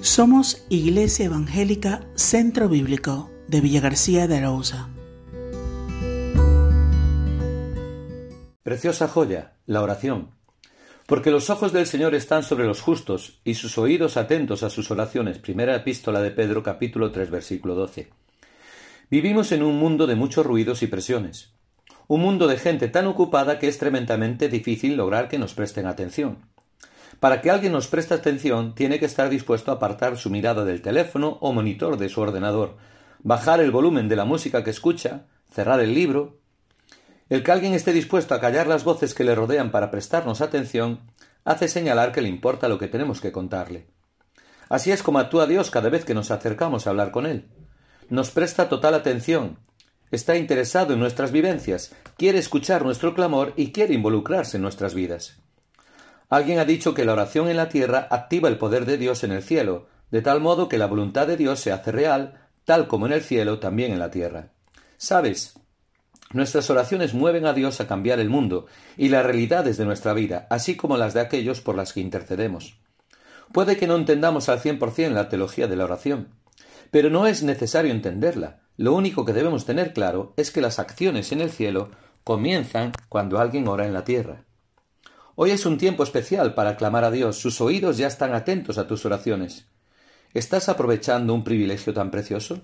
Somos Iglesia Evangélica Centro Bíblico de Villa García de Arauza. Preciosa joya, la oración. Porque los ojos del Señor están sobre los justos y sus oídos atentos a sus oraciones. Primera epístola de Pedro capítulo 3 versículo 12. Vivimos en un mundo de muchos ruidos y presiones. Un mundo de gente tan ocupada que es tremendamente difícil lograr que nos presten atención. Para que alguien nos preste atención, tiene que estar dispuesto a apartar su mirada del teléfono o monitor de su ordenador, bajar el volumen de la música que escucha, cerrar el libro. El que alguien esté dispuesto a callar las voces que le rodean para prestarnos atención, hace señalar que le importa lo que tenemos que contarle. Así es como actúa Dios cada vez que nos acercamos a hablar con Él. Nos presta total atención, está interesado en nuestras vivencias, quiere escuchar nuestro clamor y quiere involucrarse en nuestras vidas. Alguien ha dicho que la oración en la tierra activa el poder de Dios en el cielo, de tal modo que la voluntad de Dios se hace real, tal como en el cielo, también en la tierra. ¿Sabes? Nuestras oraciones mueven a Dios a cambiar el mundo y las realidades de nuestra vida, así como las de aquellos por las que intercedemos. Puede que no entendamos al cien por cien la teología de la oración, pero no es necesario entenderla. Lo único que debemos tener claro es que las acciones en el cielo comienzan cuando alguien ora en la tierra. Hoy es un tiempo especial para clamar a Dios. Sus oídos ya están atentos a tus oraciones. ¿Estás aprovechando un privilegio tan precioso?